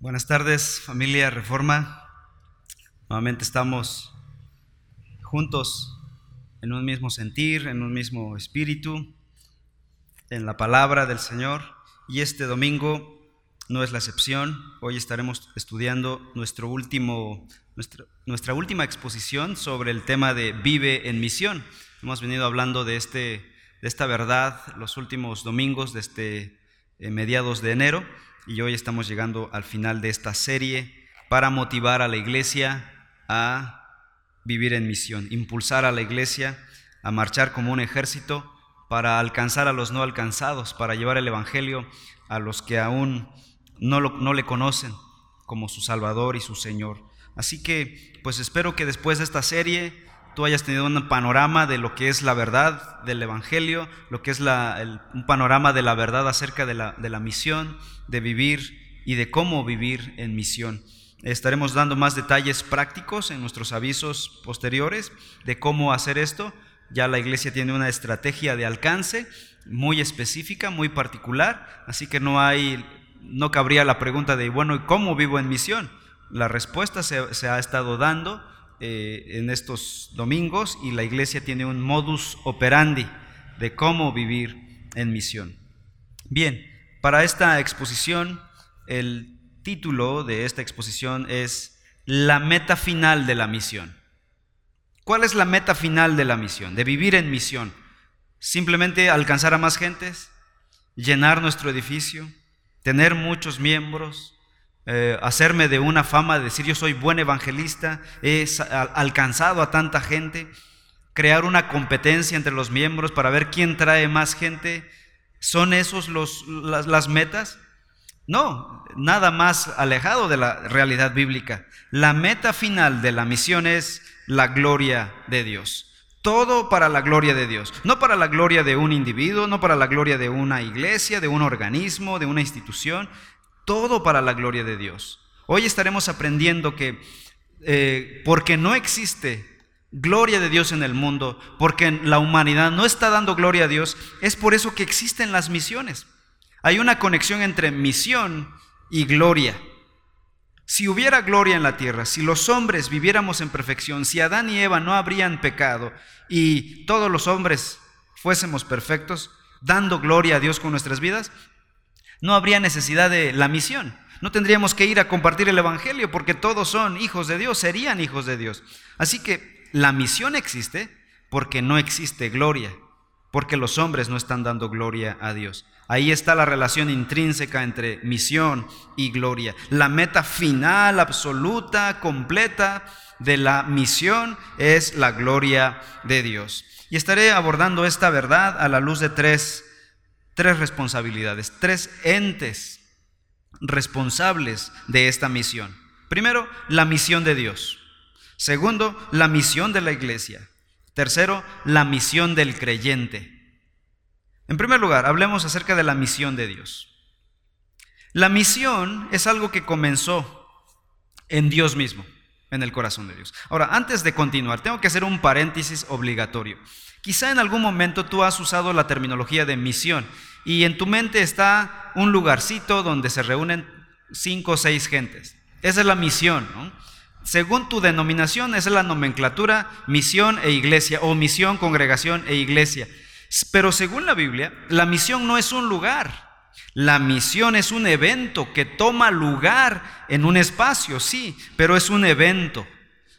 Buenas tardes, familia Reforma. Nuevamente estamos juntos en un mismo sentir, en un mismo espíritu, en la palabra del Señor. Y este domingo no es la excepción. Hoy estaremos estudiando nuestro último, nuestra, última exposición sobre el tema de vive en misión. Hemos venido hablando de, este, de esta verdad los últimos domingos desde eh, mediados de enero y hoy estamos llegando al final de esta serie para motivar a la iglesia a vivir en misión, impulsar a la iglesia a marchar como un ejército para alcanzar a los no alcanzados, para llevar el Evangelio a los que aún no, no le conocen como su Salvador y su Señor. Así que, pues espero que después de esta serie tú hayas tenido un panorama de lo que es la verdad del Evangelio, lo que es un panorama de la verdad acerca de la, misión, de vivir y de cómo vivir en misión. Estaremos dando más detalles prácticos en nuestros avisos posteriores de cómo hacer esto. Ya la iglesia tiene una estrategia de alcance muy específica, muy particular, así que no hay, no cabría la pregunta de, bueno, ¿y cómo vivo en misión? La respuesta se ha estado dando eh, en estos domingos y la iglesia tiene un modus operandi de cómo vivir en misión. Bien, para esta exposición, el título de esta exposición es La meta final de la misión. ¿Cuál es la meta final de la misión? De vivir en misión. Simplemente alcanzar a más gentes, llenar nuestro edificio, tener muchos miembros, eh, hacerme de una fama de decir yo soy buen evangelista, he alcanzado a tanta gente, crear una competencia entre los miembros para ver quién trae más gente. ¿Son esos los, las, las metas? No, nada más alejado de la realidad bíblica. La meta final de la misión es la gloria de Dios. Todo para la gloria de Dios, no para la gloria de un individuo, no para la gloria de una iglesia, de un organismo, de una institución, todo para la gloria de Dios. Hoy estaremos aprendiendo que eh, porque no existe gloria de Dios en el mundo, porque la humanidad no está dando gloria a Dios, es por eso que existen las misiones. Hay una conexión entre misión y gloria. Si hubiera gloria en la tierra, si los hombres viviéramos en perfección, si Adán y Eva no habrían pecado y todos los hombres fuésemos perfectos, dando gloria a Dios con nuestras vidas, no habría necesidad de la misión. No tendríamos que ir a compartir el Evangelio porque todos son hijos de Dios, serían hijos de Dios. Así que la misión existe porque no existe gloria, porque los hombres no están dando gloria a Dios. Ahí está la relación intrínseca entre misión y gloria. La meta final, absoluta, completa de la misión es la gloria de Dios. Y estaré abordando esta verdad a la luz de tres tres responsabilidades, tres entes responsables de esta misión. Primero, la misión de Dios. Segundo, la misión de la iglesia. Tercero, la misión del creyente. En primer lugar, hablemos acerca de la misión de Dios. La misión es algo que comenzó en Dios mismo, en el corazón de Dios. Ahora, antes de continuar, tengo que hacer un paréntesis obligatorio. Quizá en algún momento tú has usado la terminología de misión y en tu mente está un lugarcito donde se reúnen cinco o seis gentes. Esa es la misión. Según tu denominación, esa es la nomenclatura misión e iglesia o misión, congregación e iglesia. Pero según la Biblia, la misión no es un lugar. La misión es un evento que toma lugar en un espacio, sí, pero es un evento.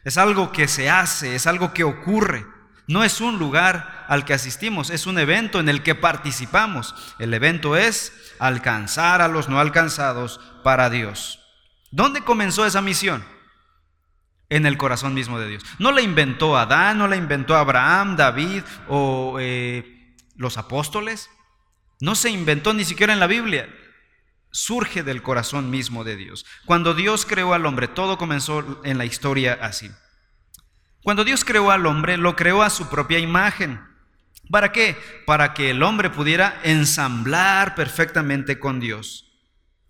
Es algo que se hace, es algo que ocurre. No es un lugar al que asistimos, es un evento en el que participamos. El evento es alcanzar a los no alcanzados para Dios. ¿Dónde comenzó esa misión? En el corazón mismo de Dios. No la inventó Adán, no la inventó Abraham, David o eh, los apóstoles. No se inventó ni siquiera en la Biblia. Surge del corazón mismo de Dios. Cuando Dios creó al hombre, todo comenzó en la historia así. Cuando Dios creó al hombre, lo creó a su propia imagen. ¿Para qué? Para que el hombre pudiera ensamblar perfectamente con Dios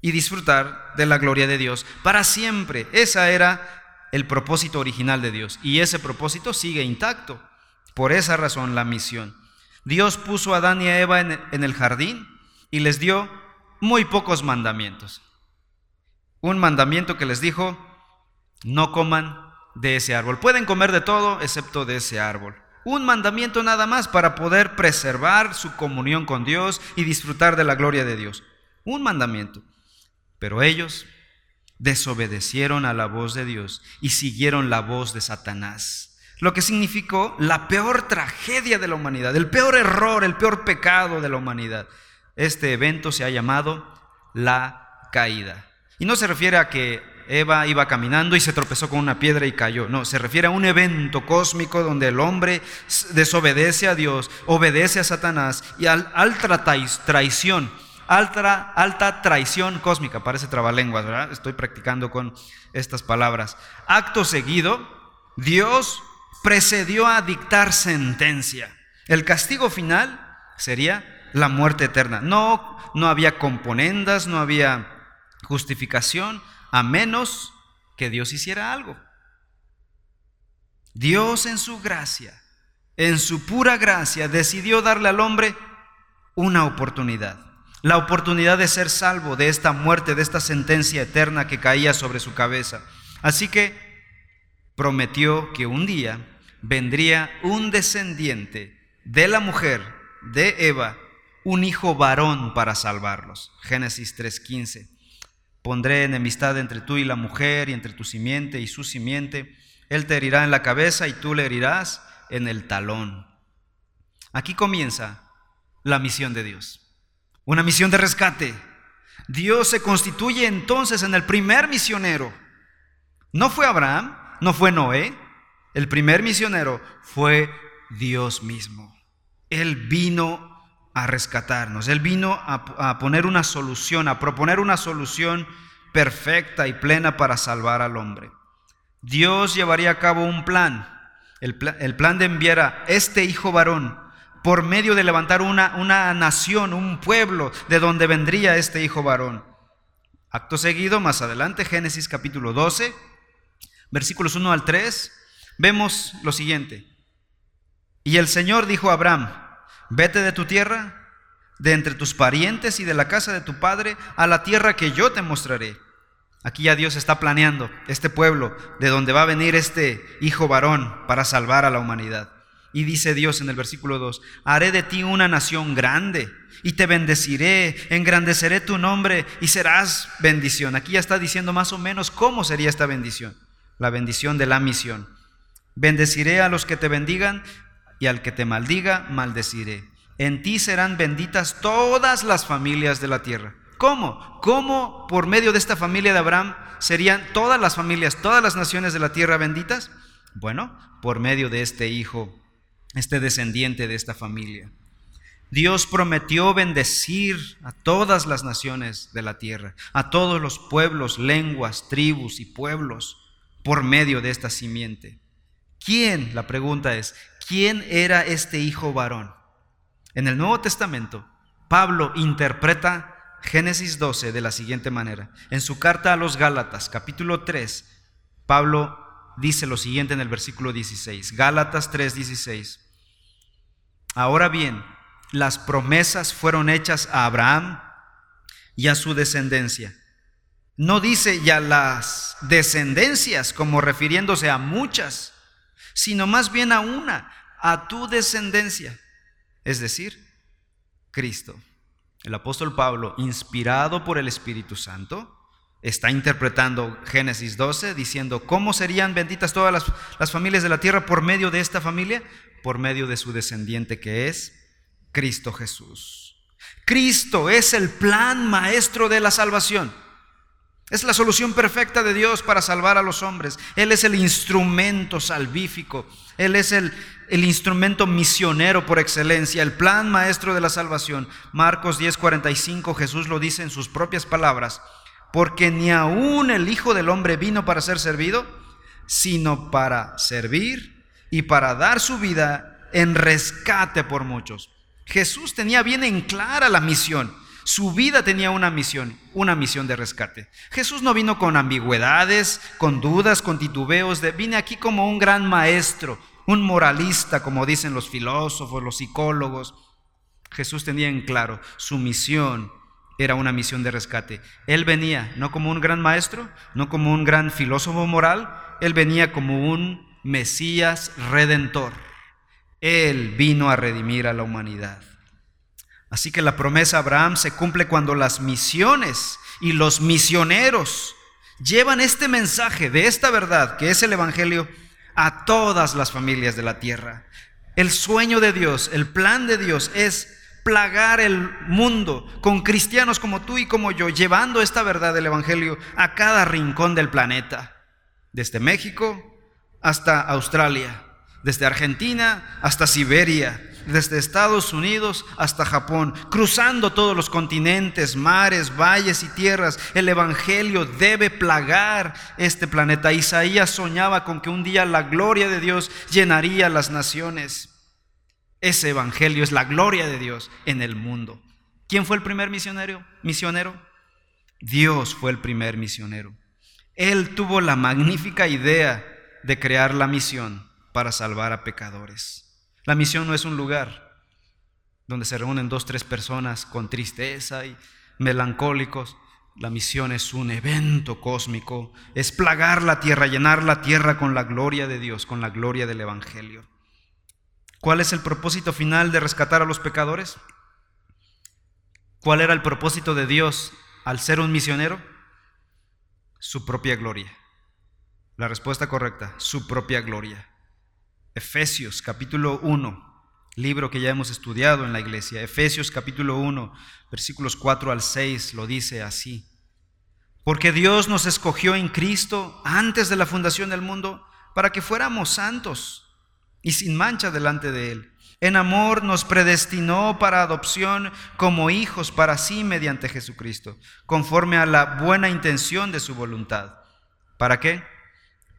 y disfrutar de la gloria de Dios para siempre. Ese era el propósito original de Dios y ese propósito sigue intacto. Por esa razón la misión. Dios puso a Adán y a Eva en el jardín y les dio muy pocos mandamientos. un mandamiento que les dijo, no coman de ese árbol. Pueden comer de todo excepto de ese árbol. Un mandamiento nada más para poder preservar su comunión con Dios y disfrutar de la gloria de Dios. Un mandamiento. Pero ellos desobedecieron a la voz de Dios y siguieron la voz de Satanás. Lo que significó la peor tragedia de la humanidad, el peor error, el peor pecado de la humanidad. Este evento se ha llamado la caída. Y no se refiere a que Eva iba caminando y se tropezó con una piedra y cayó. No, se refiere a un evento cósmico donde el hombre desobedece a Dios, obedece a Satanás y al alta traición alta, alta traición cósmica, parece trabalenguas, ¿verdad? Estoy practicando con estas palabras. Acto seguido, Dios precedió a dictar sentencia. El castigo final sería la muerte eterna. No, no había componendas, no había justificación, a menos que Dios hiciera algo. Dios en su gracia, en su pura gracia, decidió darle al hombre una oportunidad la oportunidad de ser salvo de esta muerte, de esta sentencia eterna que caía sobre su cabeza. Así que prometió que un día vendría un descendiente de la mujer, de Eva, un hijo varón para salvarlos. Génesis 3:15. Pondré enemistad entre tú y la mujer y entre tu simiente y su simiente. Él te herirá en la cabeza y tú le herirás en el talón. Aquí comienza la misión de Dios una misión de rescate. Dios se constituye entonces en el primer misionero. No fue Abraham, no fue Noé, el primer misionero fue Dios mismo. Él vino a rescatarnos, Él vino a, poner una solución, a proponer una solución perfecta y plena para salvar al hombre. Dios llevaría a cabo un plan, el, el plan de enviar a este hijo varón por medio de levantar una, una nación, un pueblo de donde vendría este hijo varón. Acto seguido, más adelante, Génesis capítulo 12, versículos 1 al 3, vemos lo siguiente. Y el Señor dijo a Abraham, vete de tu tierra, de entre tus parientes y de la casa de tu padre, a la tierra que yo te mostraré. Aquí ya Dios está planeando este pueblo de donde va a venir este hijo varón para salvar a la humanidad. Y dice Dios en el versículo 2, haré de ti una nación grande y te bendeciré, engrandeceré tu nombre y serás bendición. Aquí ya está diciendo más o menos cómo sería esta bendición, la bendición de la misión. Bendeciré a los que te bendigan y al que te maldiga, maldeciré. En ti serán benditas todas las familias de la tierra. ¿Cómo? ¿Cómo por medio de esta familia de Abraham serían todas las familias, todas las naciones de la tierra benditas? Bueno, por medio de este hijo este descendiente de esta familia. Dios prometió bendecir a todas las naciones de la tierra, a todos los pueblos, lenguas, tribus y pueblos por medio de esta simiente. ¿Quién? La pregunta es, ¿quién era este hijo varón? En el Nuevo Testamento, Pablo interpreta Génesis 12 de la siguiente manera. En su carta a los Gálatas, capítulo 3, Pablo dice lo siguiente en el versículo 16. Gálatas 3:16. Ahora bien, las promesas fueron hechas a Abraham y a su descendencia. No dice ya las descendencias como refiriéndose a muchas, sino más bien a una, a tu descendencia, es decir, Cristo. El apóstol Pablo, inspirado por el Espíritu Santo, está interpretando Génesis 12, diciendo, ¿cómo serían benditas todas las, las, familias de la tierra por medio de esta familia? Por medio de su descendiente que es Cristo Jesús. Cristo es el plan maestro de la salvación. Es la solución perfecta de Dios para salvar a los hombres. Él es el instrumento salvífico. Él es el, el instrumento misionero por excelencia, el plan maestro de la salvación. Marcos 10:45 Jesús lo dice en sus propias palabras porque ni aún el Hijo del Hombre vino para ser servido, sino para servir y para dar su vida en rescate por muchos. Jesús tenía bien en clara la misión. Su vida tenía una misión, una misión de rescate. Jesús no vino con ambigüedades, con dudas, con titubeos. De, vine aquí como un gran maestro, un moralista, como dicen los filósofos, los psicólogos. Jesús tenía en claro su misión era una misión de rescate. Él venía no como un gran maestro, no como un gran filósofo moral, él venía como un Mesías redentor. Él vino a redimir a la humanidad. Así que la promesa de Abraham se cumple cuando las misiones y los misioneros llevan este mensaje de esta verdad, que es el Evangelio, a todas las familias de la tierra. El sueño de Dios, el plan de Dios es plagar el mundo con cristianos como tú y como yo, llevando esta verdad del Evangelio a cada rincón del planeta, desde México hasta Australia, desde Argentina hasta Siberia, desde Estados Unidos hasta Japón, cruzando todos los continentes, mares, valles y tierras. El Evangelio debe plagar este planeta. Isaías soñaba con que un día la gloria de Dios llenaría las naciones. Ese evangelio es la gloria de Dios en el mundo. ¿Quién fue el primer misionero? Misionero. Dios fue el primer misionero. Él tuvo la magnífica idea de crear la misión para salvar a pecadores. La misión no es un lugar donde se reúnen dos, tres personas con tristeza y melancólicos. La misión es un evento cósmico, es plagar la tierra, llenar la tierra con la gloria de Dios, con la gloria del Evangelio. ¿Cuál es el propósito final de rescatar a los pecadores? ¿Cuál era el propósito de Dios al ser un misionero? Su propia gloria. La respuesta correcta, su propia gloria. Efesios capítulo 1, libro que ya hemos estudiado en la iglesia. Efesios capítulo 1, versículos 4 al 6 lo dice así. Porque Dios nos escogió en Cristo antes de la fundación del mundo para que fuéramos santos y sin mancha delante de Él. En amor nos predestinó para adopción como hijos para sí mediante Jesucristo, conforme a la buena intención de su voluntad. ¿Para qué?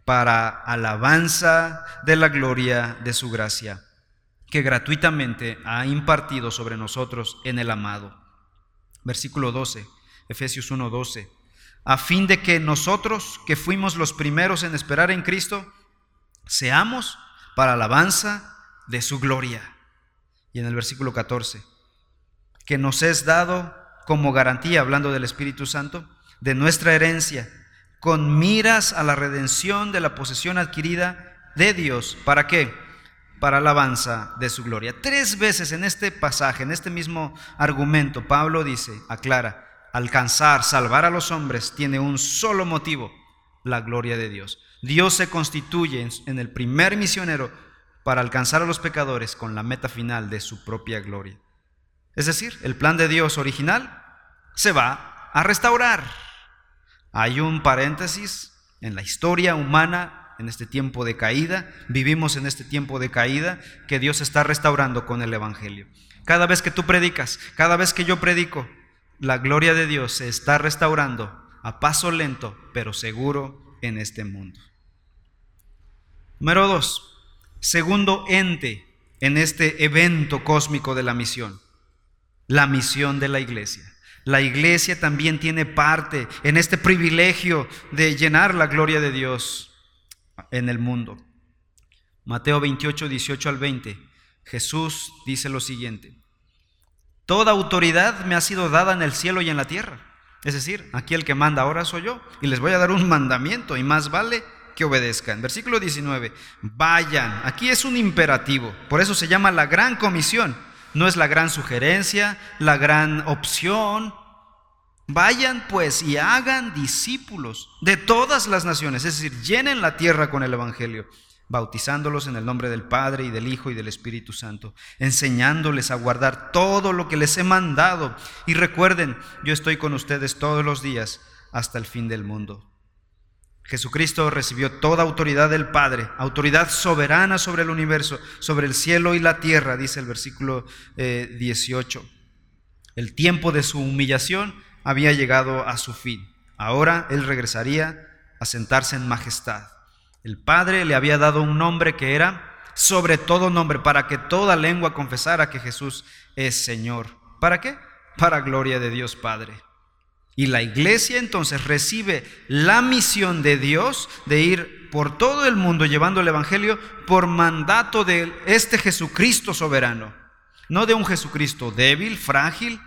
Para alabanza de la gloria de su gracia, que gratuitamente ha impartido sobre nosotros en el amado. Versículo 12, Efesios 1:12. A fin de que nosotros, que fuimos los primeros en esperar en Cristo, seamos para alabanza de su gloria. Y en el versículo 14, que nos es dado como garantía, hablando del Espíritu Santo, de nuestra herencia, con miras a la redención de la posesión adquirida de Dios. ¿Para qué? Para alabanza de su gloria. Tres veces en este pasaje, en este mismo argumento, Pablo dice, aclara, alcanzar, salvar a los hombres tiene un solo motivo, la gloria de Dios. Dios se constituye en el primer misionero para alcanzar a los pecadores con la meta final de su propia gloria. Es decir, el plan de Dios original se va a restaurar. Hay un paréntesis en la historia humana en este tiempo de caída, vivimos en este tiempo de caída que Dios está restaurando con el Evangelio. Cada vez que tú predicas, cada vez que yo predico, la gloria de Dios se está restaurando a paso lento, pero seguro en este mundo. Número dos, segundo ente en este evento cósmico de la misión, la misión de la iglesia. La iglesia también tiene parte en este privilegio de llenar la gloria de Dios en el mundo. Mateo 28, 18 al 20. Jesús dice lo siguiente. Toda autoridad me ha sido dada en el cielo y en la tierra. Es decir, aquí el que manda ahora soy yo. Y les voy a dar un mandamiento y más vale que obedezcan. Versículo 19, vayan. Aquí es un imperativo, por eso se llama la gran comisión. No es la gran sugerencia, la gran opción. Vayan pues y hagan discípulos de todas las naciones, es decir, llenen la tierra con el Evangelio, bautizándolos en el nombre del Padre y del Hijo y del Espíritu Santo, enseñándoles a guardar todo lo que les he mandado. Y recuerden, yo estoy con ustedes todos los días hasta el fin del mundo. Jesucristo recibió toda autoridad del Padre, autoridad soberana sobre el universo, sobre el cielo y la tierra, dice el versículo 18. Eh, el tiempo de su humillación había llegado a su fin. Ahora Él regresaría a sentarse en majestad. El Padre le había dado un nombre que era sobre todo nombre, para que toda lengua confesara que Jesús es Señor. ¿Para qué? Para gloria de Dios Padre. Y la iglesia entonces recibe la misión de Dios de ir por todo el mundo llevando el Evangelio por mandato de este Jesucristo soberano, no de un Jesucristo débil, frágil,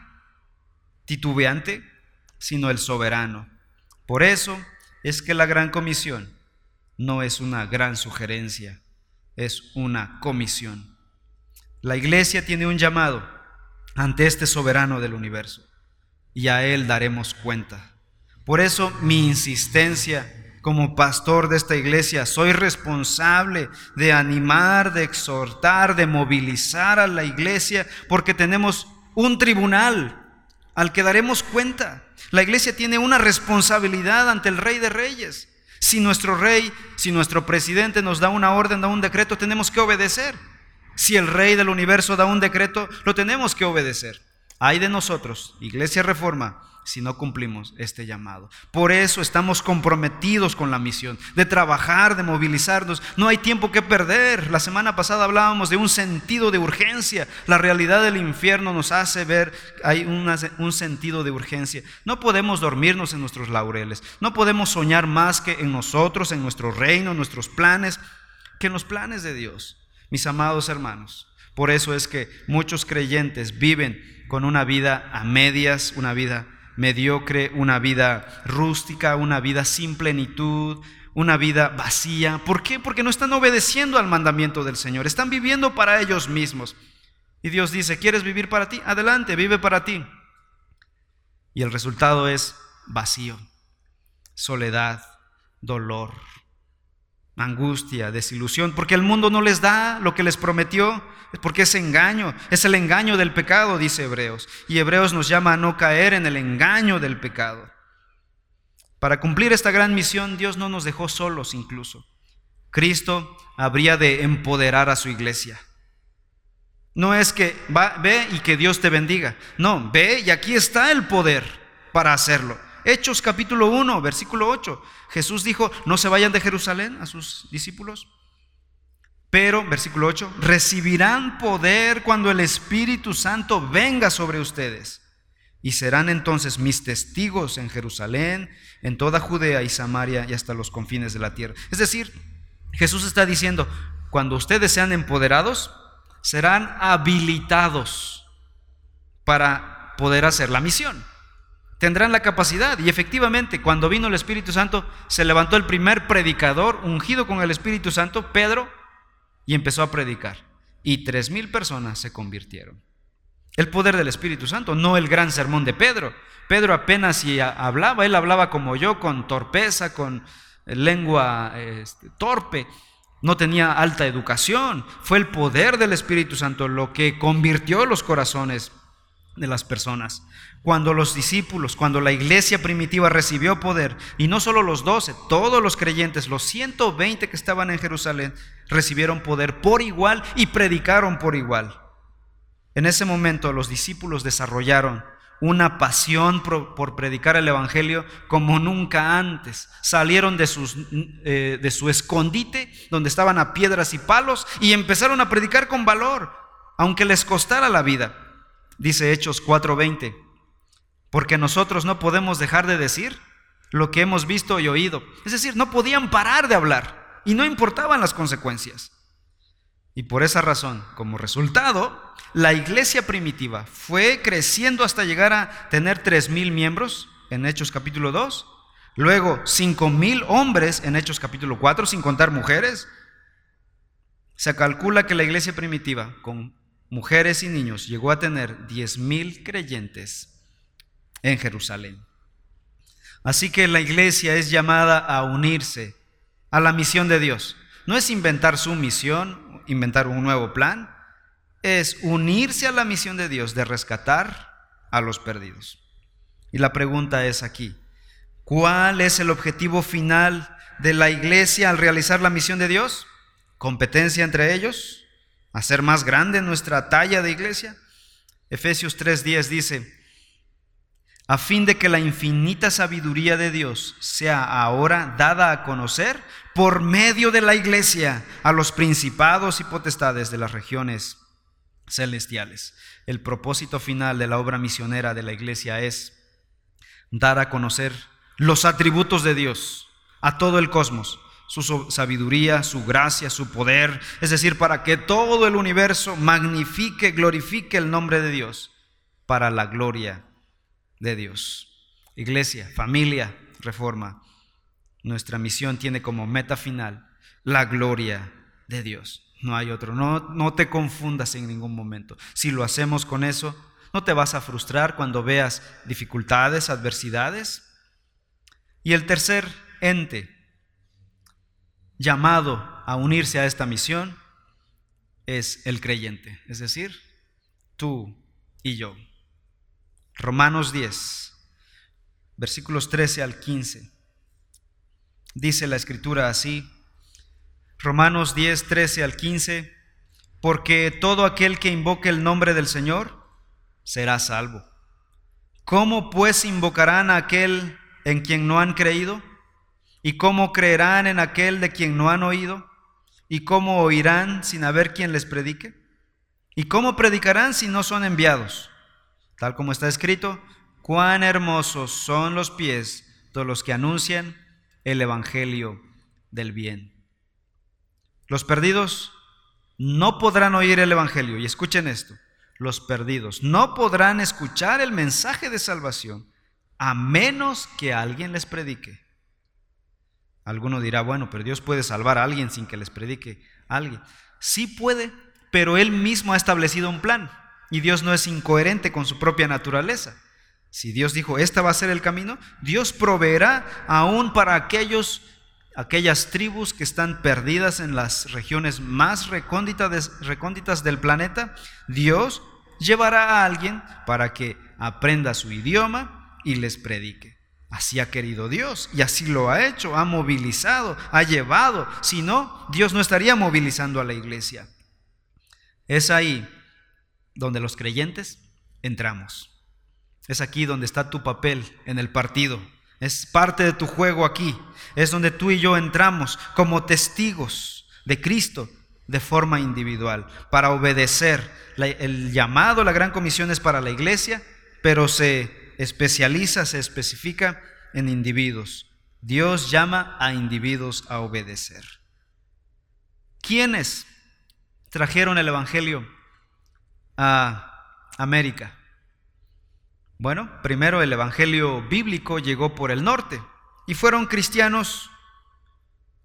titubeante, sino el soberano. Por eso es que la gran comisión no es una gran sugerencia, es una comisión. La iglesia tiene un llamado ante este soberano del universo y a él daremos cuenta. Por eso mi insistencia como pastor de esta iglesia, soy responsable de animar, de exhortar, de movilizar a la iglesia, porque tenemos un tribunal al que daremos cuenta. La iglesia tiene una responsabilidad ante el rey de reyes. Si nuestro rey, si nuestro presidente nos da una orden, da un decreto, tenemos que obedecer. Si el rey del universo da un decreto, lo tenemos que obedecer. Hay de nosotros, Iglesia Reforma, si no cumplimos este llamado. Por eso estamos comprometidos con la misión, de trabajar, de movilizarnos. No hay tiempo que perder. La semana pasada hablábamos de un sentido de urgencia. La realidad del infierno nos hace ver hay un sentido de urgencia. No podemos dormirnos en nuestros laureles. No podemos soñar más que en nosotros, en nuestro reino, en nuestros planes, que en los planes de Dios. Mis amados hermanos, por eso es que muchos creyentes viven con una vida a medias, una vida mediocre, una vida rústica, una vida sin plenitud, una vida vacía. ¿Por qué? Porque no están obedeciendo al mandamiento del Señor, están viviendo para ellos mismos. Y Dios dice, ¿quieres vivir para ti? Adelante, vive para ti. Y el resultado es vacío, soledad, dolor, angustia, desilusión, porque el mundo no les da lo que les prometió, porque es engaño, es el engaño del pecado, dice Hebreos. Y Hebreos nos llama a no caer en el engaño del pecado. Para cumplir esta gran misión, Dios no nos dejó solos incluso. Cristo habría de empoderar a su iglesia. No es que ve y que Dios te bendiga. No, ve y aquí está el poder para hacerlo. Hechos capítulo 1, versículo 8. Jesús dijo, no se vayan de Jerusalén a sus discípulos. Pero, versículo 8, recibirán poder cuando el Espíritu Santo venga sobre ustedes. Y serán entonces mis testigos en Jerusalén, en toda Judea y Samaria y hasta los confines de la tierra. Es decir, Jesús está diciendo, cuando ustedes sean empoderados, serán habilitados para poder hacer la misión tendrán la capacidad. Y efectivamente, cuando vino el Espíritu Santo, se levantó el primer predicador ungido con el Espíritu Santo, Pedro, y empezó a predicar. Y tres mil personas se convirtieron. El poder del Espíritu Santo, no el gran sermón de Pedro. Pedro apenas si hablaba, él hablaba como yo, con torpeza, con lengua este, torpe. No tenía alta educación. Fue el poder del Espíritu Santo lo que convirtió los corazones de las personas. Cuando los discípulos, cuando la iglesia primitiva recibió poder, y no solo los doce, todos los creyentes, los 120 que estaban en Jerusalén, recibieron poder por igual y predicaron por igual. En ese momento los discípulos desarrollaron una pasión por, predicar el Evangelio como nunca antes. Salieron de, eh, de su escondite, donde estaban a piedras y palos, y empezaron a predicar con valor, aunque les costara la vida. Dice Hechos 4:20, porque nosotros no podemos dejar de decir lo que hemos visto y oído. Es decir, no podían parar de hablar y no importaban las consecuencias. Y por esa razón, como resultado, la iglesia primitiva fue creciendo hasta llegar a tener tres mil miembros en Hechos capítulo 2, luego cinco mil hombres en Hechos capítulo 4, sin contar mujeres. Se calcula que la iglesia primitiva, con mujeres y niños, llegó a tener 10.000 creyentes en Jerusalén. Así que la iglesia es llamada a unirse a la misión de Dios. No es inventar su misión, inventar un nuevo plan, es unirse a la misión de Dios de rescatar a los perdidos. Y la pregunta es aquí, ¿cuál es el objetivo final de la iglesia al realizar la misión de Dios? ¿Competencia entre ellos? hacer más grande nuestra talla de iglesia. Efesios 3:10 dice, a fin de que la infinita sabiduría de Dios sea ahora dada a conocer por medio de la iglesia a los principados y potestades de las regiones celestiales. El propósito final de la obra misionera de la iglesia es dar a conocer los atributos de Dios a todo el cosmos su sabiduría, su gracia, su poder, es decir, para que todo el universo magnifique, glorifique el nombre de Dios, para la gloria de Dios. Iglesia, familia, reforma. Nuestra misión tiene como meta final la gloria de Dios. No hay otro. No, no te confundas en ningún momento. Si lo hacemos con eso, no te vas a frustrar cuando veas dificultades, adversidades. Y el tercer ente llamado a unirse a esta misión es el creyente, es decir, tú y yo. Romanos 10, versículos 13 al 15. Dice la escritura así, Romanos 10, 13 al 15, porque todo aquel que invoque el nombre del Señor será salvo. ¿Cómo pues invocarán a aquel en quien no han creído? ¿Y cómo creerán en aquel de quien no han oído? ¿Y cómo oirán sin haber quien les predique? ¿Y cómo predicarán si no son enviados? Tal como está escrito, cuán hermosos son los pies de los que anuncian el Evangelio del bien. Los perdidos no podrán oír el Evangelio. Y escuchen esto, los perdidos no podrán escuchar el mensaje de salvación a menos que alguien les predique. Alguno dirá, bueno, pero Dios puede salvar a alguien sin que les predique a alguien. Sí puede, pero Él mismo ha establecido un plan y Dios no es incoherente con su propia naturaleza. Si Dios dijo, este va a ser el camino, Dios proveerá aún para aquellos, aquellas tribus que están perdidas en las regiones más recónditas, recónditas del planeta. Dios llevará a alguien para que aprenda su idioma y les predique. Así ha querido Dios y así lo ha hecho, ha movilizado, ha llevado. Si no, Dios no estaría movilizando a la iglesia. Es ahí donde los creyentes entramos. Es aquí donde está tu papel en el partido. Es parte de tu juego aquí. Es donde tú y yo entramos como testigos de Cristo de forma individual para obedecer. El llamado, la gran comisión es para la iglesia, pero se especializa, se especifica en individuos. Dios llama a individuos a obedecer. ¿Quiénes trajeron el Evangelio a América? Bueno, primero el Evangelio bíblico llegó por el norte y fueron cristianos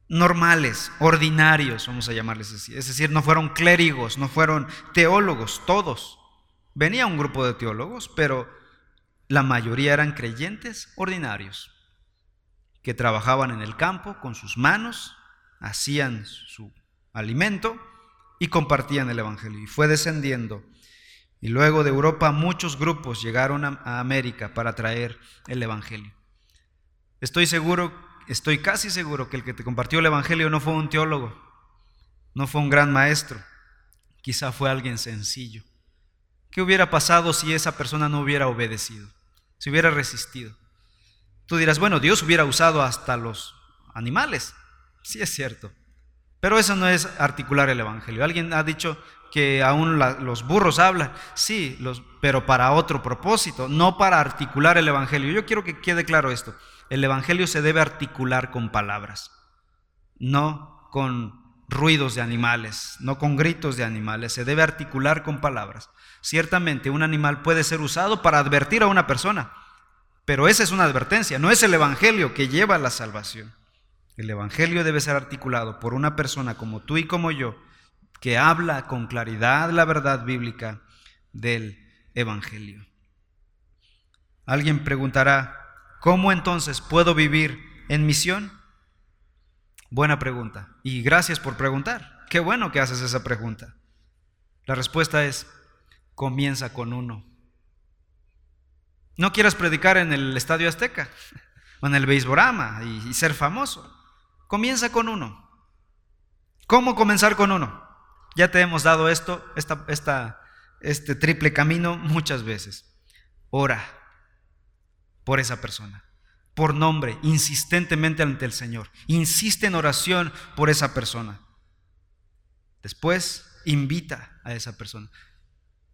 normales, ordinarios, vamos a llamarles así. Es decir, no fueron clérigos, no fueron teólogos, todos. Venía un grupo de teólogos, pero la mayoría eran creyentes ordinarios, que trabajaban en el campo con sus manos, hacían su alimento y compartían el Evangelio. Y fue descendiendo. Y luego de Europa muchos grupos llegaron a, América para traer el Evangelio. Estoy seguro, estoy casi seguro que el que te compartió el Evangelio no fue un teólogo, no fue un gran maestro, quizá fue alguien sencillo. ¿Qué hubiera pasado si esa persona no hubiera obedecido? se hubiera resistido. Tú dirás, bueno, Dios hubiera usado hasta los animales. Sí es cierto. Pero eso no es articular el Evangelio. Alguien ha dicho que aún los burros hablan. Sí, los, pero para otro propósito, no para articular el Evangelio. Yo quiero que quede claro esto. El Evangelio se debe articular con palabras, no con ruidos de animales, no con gritos de animales. Se debe articular con palabras. Ciertamente un animal puede ser usado para advertir a una persona, pero esa es una advertencia, no es el Evangelio que lleva a la salvación. El Evangelio debe ser articulado por una persona como tú y como yo, que habla con claridad la verdad bíblica del Evangelio. Alguien preguntará, ¿cómo entonces puedo vivir en misión? Buena pregunta. Y gracias por preguntar. Qué bueno que haces esa pregunta. La respuesta es, comienza con uno. No quieras predicar en el Estadio Azteca o en el Beisborama y, y ser famoso. Comienza con uno. ¿Cómo comenzar con uno? Ya te hemos dado esto, esta, esta, este triple camino muchas veces. Ora por esa persona, por nombre, insistentemente ante el Señor. Insiste en oración por esa persona. Después, invita a esa persona.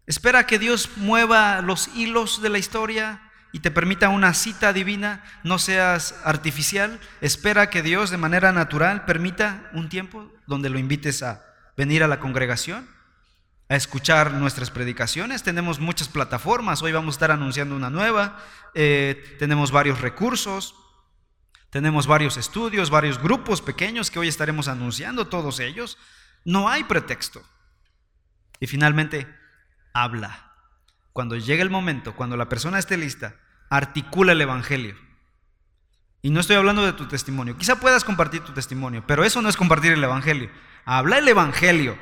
Espera que Dios mueva los hilos de la historia y te permita una cita divina, no seas artificial. Espera que Dios de manera natural permita un tiempo donde lo invites a venir a la congregación. a escuchar nuestras predicaciones. Tenemos muchas plataformas, hoy vamos a estar anunciando una nueva, eh, tenemos varios recursos, tenemos varios estudios, varios grupos pequeños que hoy estaremos anunciando, todos ellos. No hay pretexto. Y finalmente, habla. Cuando llegue el momento, cuando la persona esté lista, articula el Evangelio. Y no estoy hablando de tu testimonio. Quizá puedas compartir tu testimonio, pero eso no es compartir el Evangelio. Habla el Evangelio.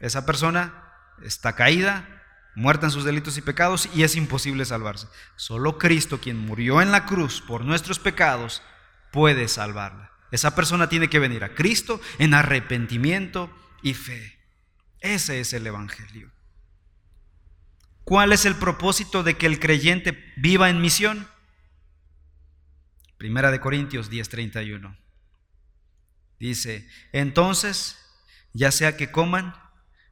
Esa persona está caída, muerta en sus delitos y pecados, y es imposible salvarse. Solo Cristo, quien murió en la cruz por nuestros pecados, puede salvarla. Esa persona tiene que venir a Cristo en arrepentimiento y fe. Ese es el Evangelio. ¿Cuál es el propósito de que el creyente viva en misión? Primera de Corintios 10:31. Dice, entonces, ya sea que coman,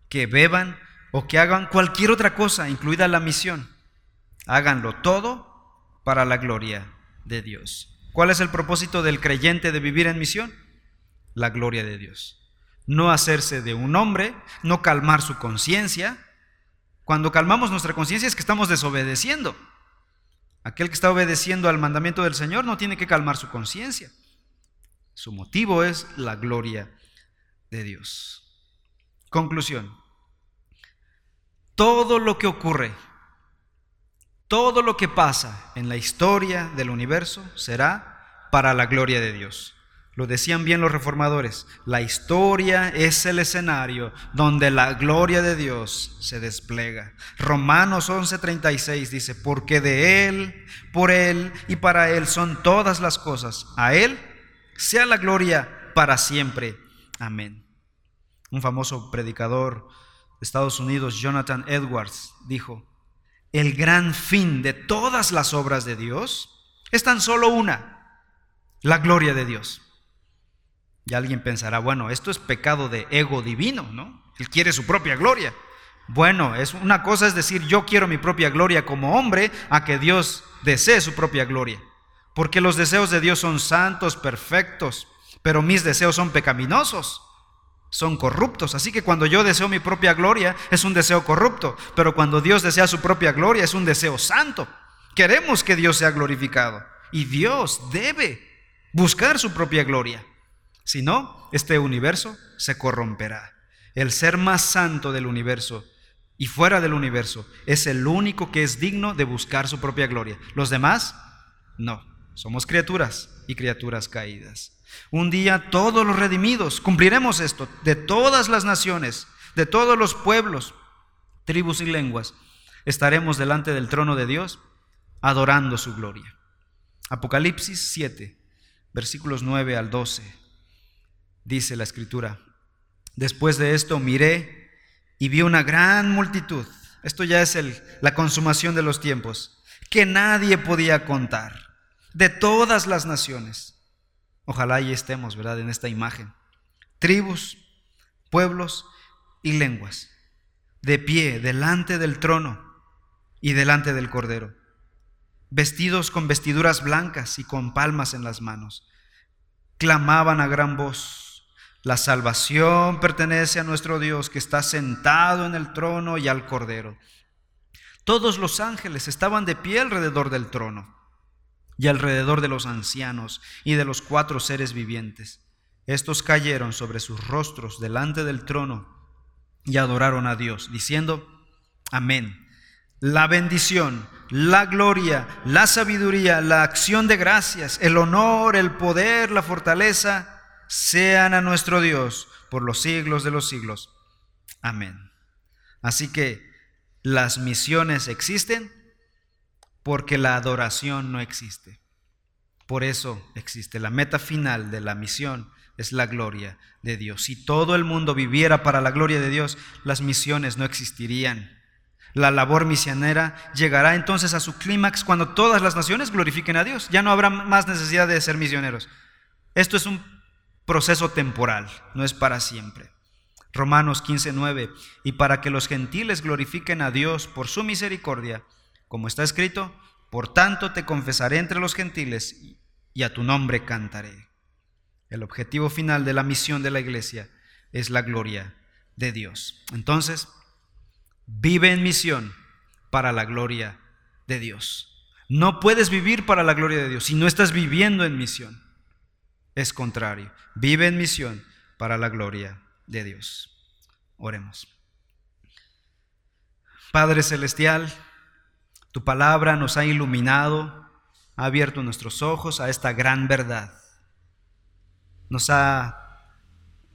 que beban o que hagan cualquier otra cosa, incluida la misión, háganlo todo para la gloria de Dios. ¿Cuál es el propósito del creyente de vivir en misión? La gloria de Dios. No hacerse de un hombre, no calmar su conciencia. Cuando calmamos nuestra conciencia es que estamos desobedeciendo. Aquel que está obedeciendo al mandamiento del Señor no tiene que calmar su conciencia. Su motivo es la gloria de Dios. Conclusión. Todo lo que ocurre, todo lo que pasa en la historia del universo será para la gloria de Dios. Lo decían bien los reformadores, la historia es el escenario donde la gloria de Dios se despliega. Romanos 11:36 dice, porque de Él, por Él y para Él son todas las cosas. A Él sea la gloria para siempre. Amén. Un famoso predicador de Estados Unidos, Jonathan Edwards, dijo, el gran fin de todas las obras de Dios es tan solo una, la gloria de Dios. Y alguien pensará, bueno, esto es pecado de ego divino, ¿no? Él quiere su propia gloria. Bueno, es una cosa es decir, yo quiero mi propia gloria como hombre, a que Dios desee su propia gloria. Porque los deseos de Dios son santos, perfectos, pero mis deseos son pecaminosos, son corruptos. Así que cuando yo deseo mi propia gloria, es un deseo corrupto, pero cuando Dios desea su propia gloria, es un deseo santo. Queremos que Dios sea glorificado y Dios debe buscar su propia gloria. Si no, este universo se corromperá. El ser más santo del universo y fuera del universo es el único que es digno de buscar su propia gloria. Los demás, no. Somos criaturas y criaturas caídas. Un día todos los redimidos cumpliremos esto, de todas las naciones, de todos los pueblos, tribus y lenguas, estaremos delante del trono de Dios adorando su gloria. Apocalipsis 7, versículos 9 al 12 dice la escritura. Después de esto miré y vi una gran multitud. Esto ya es la consumación de los tiempos, que nadie podía contar, de todas las naciones. Ojalá ahí estemos, ¿verdad? En esta imagen. Tribus, pueblos y lenguas, de pie delante del trono y delante del Cordero, vestidos con vestiduras blancas y con palmas en las manos. Clamaban a gran voz la salvación pertenece a nuestro Dios que está sentado en el trono y al Cordero. Todos los ángeles estaban de pie alrededor del trono y alrededor de los ancianos y de los cuatro seres vivientes. Estos cayeron sobre sus rostros delante del trono y adoraron a Dios, diciendo, Amén. La bendición, la gloria, la sabiduría, la acción de gracias, el honor, el poder, la fortaleza, sean a nuestro Dios por los siglos de los siglos. Amén. Así que las misiones existen porque la adoración no existe. Por eso existe. La meta final de la misión es la gloria de Dios. Si todo el mundo viviera para la gloria de Dios, las misiones no existirían. La labor misionera llegará entonces a su clímax cuando todas las naciones glorifiquen a Dios. Ya no habrá más necesidad de ser misioneros. Esto es un proceso temporal, no es para siempre. Romanos 15:9, y para que los gentiles glorifiquen a Dios por su misericordia, como está escrito, por tanto te confesaré entre los gentiles y a tu nombre cantaré. El objetivo final de la misión de la iglesia es la gloria de Dios. Entonces, Vive en misión para la gloria de Dios. No puedes vivir para la gloria de Dios si no estás viviendo en misión. Es contrario. Vive en misión para la gloria de Dios. Oremos. Padre Celestial, tu palabra nos ha iluminado, ha abierto nuestros ojos a esta gran verdad. Nos ha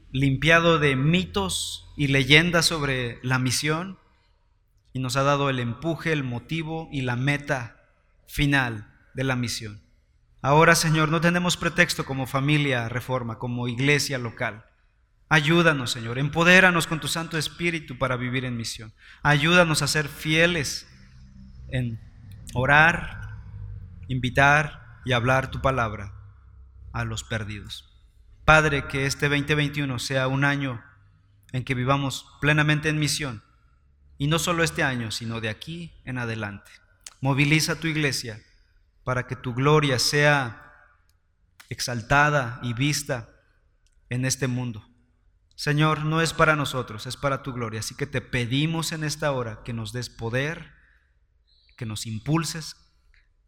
limpiado de mitos y leyendas sobre la misión y nos ha dado el empuje, el motivo y la meta final de la misión. Ahora, Señor, no tenemos pretexto como familia reforma, como iglesia local. Ayúdanos, Señor, empodéranos con tu Santo Espíritu para vivir en misión. Ayúdanos a ser fieles en orar, invitar y hablar tu palabra a los perdidos. Padre, que este 2021 sea un año en que vivamos plenamente en misión. Y no solo este año, sino de aquí en adelante. Moviliza tu iglesia para que tu gloria sea exaltada y vista en este mundo. Señor, no es para nosotros, es para tu gloria. Así que te pedimos en esta hora que nos des poder, que nos impulses,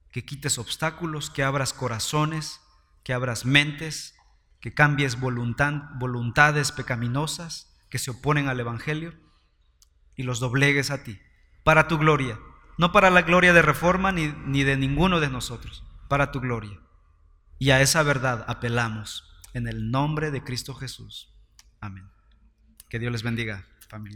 que quites obstáculos, que abras corazones, que abras mentes, que cambies voluntades pecaminosas que se oponen al Evangelio y los doblegues a ti, para tu gloria, no para la gloria de reforma ni, ni de ninguno de nosotros, para tu gloria. Y a esa verdad apelamos en el nombre de Cristo Jesús. Amén. Que Dios les bendiga, familia.